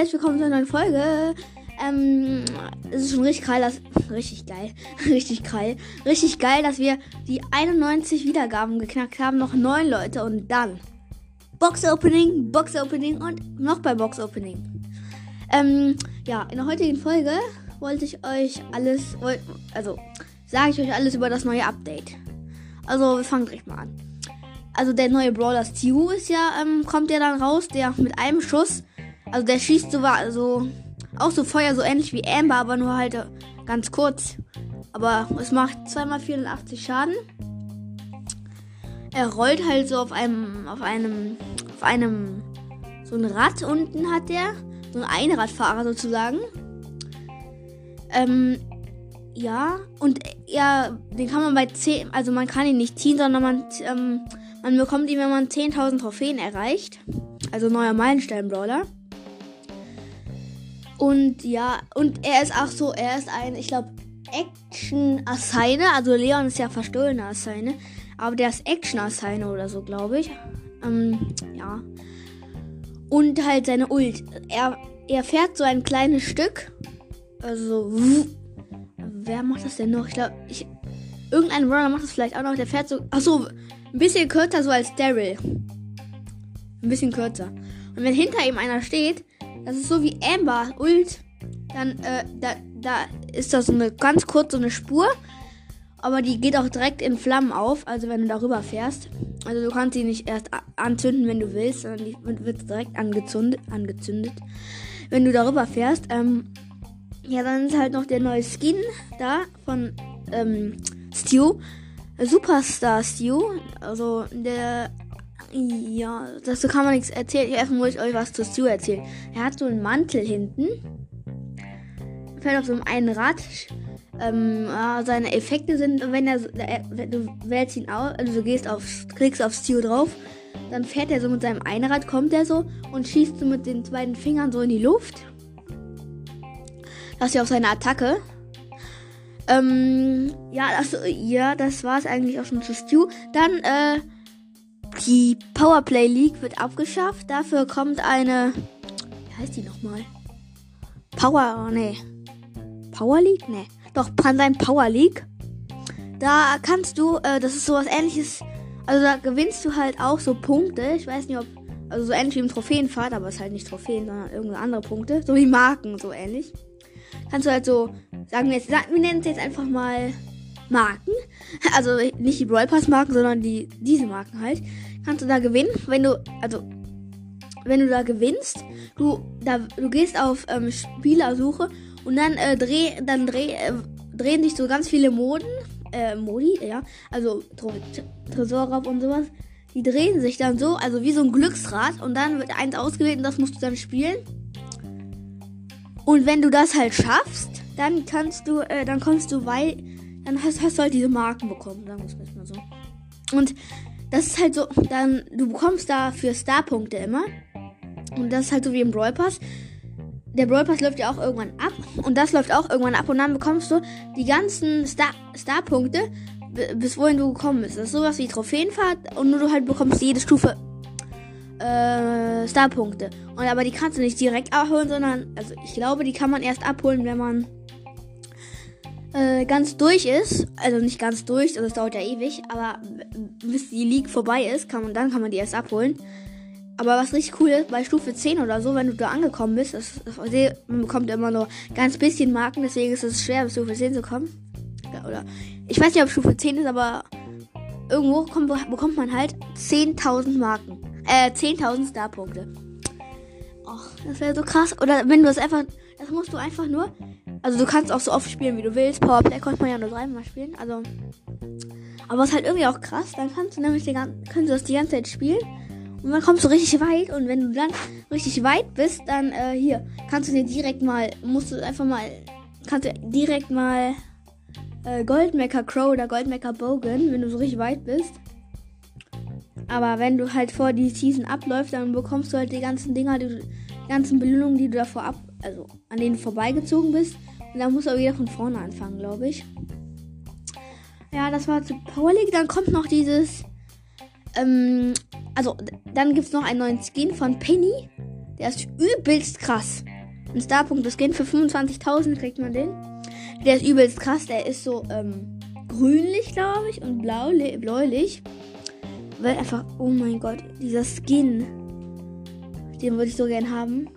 herzlich willkommen zu einer neuen Folge. Ähm, es ist schon richtig geil, dass, richtig geil, richtig geil, richtig geil, dass wir die 91 Wiedergaben geknackt haben. Noch neun Leute und dann Box Opening, Box Opening und noch bei Box Opening. Ähm, ja, in der heutigen Folge wollte ich euch alles, also sage ich euch alles über das neue Update. Also wir fangen direkt mal an. Also der neue Brawler Stu ist ja, ähm, kommt ja dann raus, der mit einem Schuss also der schießt so, so auch so Feuer, so ähnlich wie Amber, aber nur halt äh, ganz kurz. Aber es macht zweimal 84 Schaden. Er rollt halt so auf einem, auf einem, auf einem, so ein Rad unten hat der. So ein Einradfahrer sozusagen. Ähm, ja, und ja, den kann man bei 10, also man kann ihn nicht ziehen, sondern man, ähm, man bekommt ihn, wenn man 10.000 Trophäen erreicht. Also neuer Meilenstein-Brawler. Und ja, und er ist auch so, er ist ein, ich glaube, Action-Assigner. Also Leon ist ja verstohlener Assigner. Aber der ist Action-Assigner oder so, glaube ich. Ähm, ja. Und halt seine Ult. Er, er fährt so ein kleines Stück. Also so. Wer macht das denn noch? Ich glaube, ich. Irgendein Runner macht das vielleicht auch noch. Der fährt so. Achso, ein bisschen kürzer so als Daryl. Ein bisschen kürzer. Und wenn hinter ihm einer steht, das ist so wie Amber Ult. Dann, äh, da, da ist das so eine ganz kurze eine Spur. Aber die geht auch direkt in Flammen auf, also wenn du darüber fährst. Also du kannst sie nicht erst anzünden, wenn du willst, sondern die wird direkt angezündet, angezündet. Wenn du darüber fährst, ähm, ja, dann ist halt noch der neue Skin da von ähm, Stu. Superstar Stu. Also der ja, dazu kann man nichts erzählen. Erstmal muss ich euch was zu Stu erzählen. Er hat so einen Mantel hinten. Fällt auf so einem Rad. Ähm, seine Effekte sind, wenn er, wenn du wählst ihn aus, also du gehst auf, klickst auf Stu drauf, dann fährt er so mit seinem Einrad, kommt er so und schießt so mit den beiden Fingern so in die Luft. Das ist ja auch seine Attacke. Ähm, ja, das, ja, das war es eigentlich auch schon zu Stu. Dann, äh, die Powerplay League wird abgeschafft. Dafür kommt eine. Wie heißt die nochmal? Power. Nee. Power League? Nee. Doch, Pandein Power League. Da kannst du. Äh, das ist sowas ähnliches. Also da gewinnst du halt auch so Punkte. Ich weiß nicht, ob. Also so ähnlich wie im Trophäenfahrt, aber es ist halt nicht Trophäen, sondern irgendeine andere Punkte. So wie Marken, so ähnlich. Kannst du halt so. Sagen wir jetzt. Wir nennen es jetzt einfach mal. Marken. Also nicht die Brawl Pass Marken, sondern die, diese Marken halt kannst du da gewinnen, wenn du, also, wenn du da gewinnst, du, da, du gehst auf ähm, Spielersuche und dann, äh, dreh, dann dreh, äh, drehen sich so ganz viele Moden, äh, Modi, ja, also Tresorraub und sowas, die drehen sich dann so, also wie so ein Glücksrad und dann wird eins ausgewählt und das musst du dann spielen. Und wenn du das halt schaffst, dann kannst du, äh, dann kommst du weit, dann hast, hast du halt diese Marken bekommen, sagen wir es mal so. Und das ist halt so, dann, du bekommst da für Star-Punkte immer. Und das ist halt so wie im Brawl Pass. Der Brawl Pass läuft ja auch irgendwann ab. Und das läuft auch irgendwann ab. Und dann bekommst du die ganzen Star-Punkte, Star bis wohin du gekommen bist. Das ist sowas wie Trophäenfahrt. Und nur du halt bekommst jede Stufe äh, Star-Punkte. Aber die kannst du nicht direkt abholen, sondern, also ich glaube, die kann man erst abholen, wenn man äh, ganz durch ist, also nicht ganz durch, also es dauert ja ewig, aber bis die League vorbei ist, kann man, dann kann man die erst abholen. Aber was richtig cool ist, bei Stufe 10 oder so, wenn du da angekommen bist, das, das, man bekommt immer nur ganz bisschen Marken, deswegen ist es schwer, bis Stufe 10 zu kommen. Ja, oder ich weiß nicht, ob Stufe 10 ist, aber irgendwo kommt, bekommt man halt 10.000 Marken. Äh, 10.000 Starpunkte. Och, das wäre so krass. Oder wenn du es einfach, das musst du einfach nur also du kannst auch so oft spielen, wie du willst. Powerplay konnte man ja nur dreimal spielen. Also. Aber es ist halt irgendwie auch krass. Dann kannst du nämlich die, kannst du das die ganze Zeit spielen. Und dann kommst du richtig weit. Und wenn du dann richtig weit bist, dann äh, hier kannst du dir direkt mal, musst du einfach mal, kannst du direkt mal äh, Goldmecker Crow oder Goldmecker Bogan, wenn du so richtig weit bist. Aber wenn du halt vor die Season abläuft, dann bekommst du halt die ganzen Dinger, die, die ganzen Belohnungen, die du davor ab, also an denen vorbeigezogen bist. Und dann muss er wieder von vorne anfangen, glaube ich. Ja, das war zu Power League. Dann kommt noch dieses. Ähm, also, dann gibt es noch einen neuen Skin von Penny. Der ist übelst krass. Ein Starpunkt Skin für 25.000 kriegt man den. Der ist übelst krass. Der ist so ähm, grünlich, glaube ich, und bläulich. Weil einfach, oh mein Gott, dieser Skin. Den würde ich so gern haben.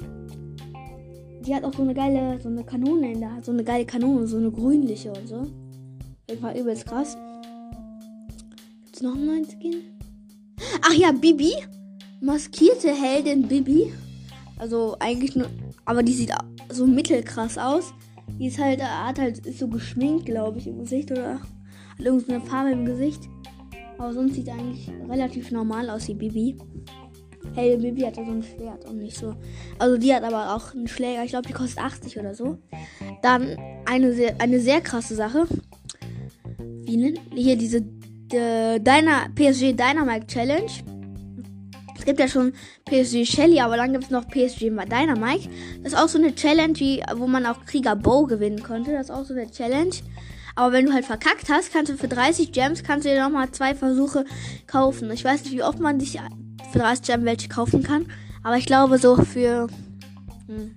Die hat auch so eine geile, so eine Kanone in der Hand. So eine geile Kanone, so eine grünliche und so. Das war übelst krass. Gibt's noch einen neuen Skin? Ach ja, Bibi. Maskierte Heldin Bibi. Also eigentlich nur. Aber die sieht so mittelkrass aus. Die ist halt, hat halt, ist so geschminkt, glaube ich, im Gesicht oder hat irgendeine Farbe im Gesicht. Aber sonst sieht eigentlich relativ normal aus wie Bibi. Hey, Bibi hat ja so ein Schwert und nicht so. Also die hat aber auch einen Schläger. Ich glaube, die kostet 80 oder so. Dann eine sehr, eine sehr krasse Sache. Wie nennt hier diese äh, Dyna, PSG Dynamite Challenge. Es gibt ja schon PSG Shelly, aber dann gibt es noch PSG Dynamite. Das ist auch so eine Challenge, wie, wo man auch Krieger Bow gewinnen konnte. Das ist auch so eine Challenge. Aber wenn du halt verkackt hast, kannst du für 30 Gems kannst du dir nochmal zwei Versuche kaufen. Ich weiß nicht, wie oft man sich für 30 Gems welche kaufen kann. Aber ich glaube so für. Hm,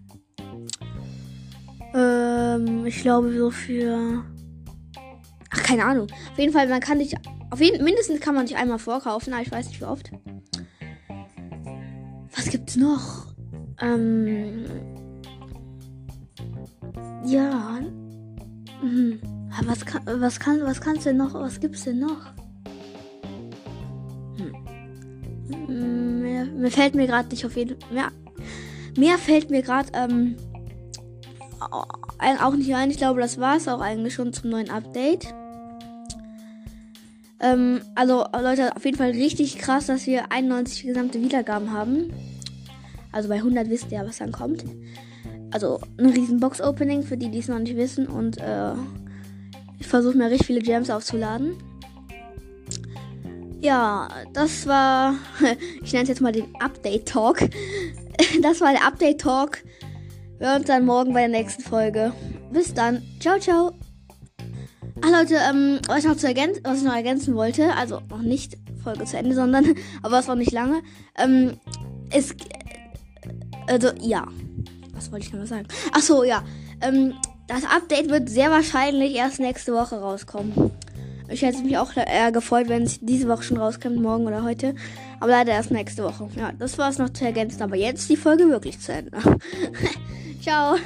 ähm, ich glaube so für. Ach, keine Ahnung. Auf jeden Fall, man kann dich. Auf jeden mindestens kann man sich einmal vorkaufen, aber ich weiß nicht wie oft. Was gibt's noch? Ähm. Ja. Hm. Was kann, was kann, was kannst du noch? Was gibt's denn noch? Mehr fällt mir gerade nicht auf jeden mehr, mehr fällt mir gerade ähm, auch nicht ein. Ich glaube, das war es auch eigentlich schon zum neuen Update. Ähm, also Leute, auf jeden Fall richtig krass, dass wir 91 gesamte Wiedergaben haben. Also bei 100 wisst ihr, was dann kommt. Also ein riesen Box-Opening für die, die es noch nicht wissen. Und äh, ich versuche mir richtig viele Gems aufzuladen. Ja, das war, ich nenne es jetzt mal den Update-Talk. Das war der Update-Talk. Wir hören uns dann morgen bei der nächsten Folge. Bis dann. Ciao, ciao. Ach Leute, ähm, was ich noch zu ergänzen, was ich noch ergänzen wollte, also noch nicht Folge zu Ende, sondern, aber es war nicht lange. Ähm, es, also ja, was wollte ich noch mal sagen? Ach so, ja. Ähm, das Update wird sehr wahrscheinlich erst nächste Woche rauskommen. Ich hätte mich auch eher gefreut, wenn es diese Woche schon rauskommt, morgen oder heute. Aber leider erst nächste Woche. Ja, das war es noch zu ergänzen. Aber jetzt die Folge wirklich zu Ende. Ciao.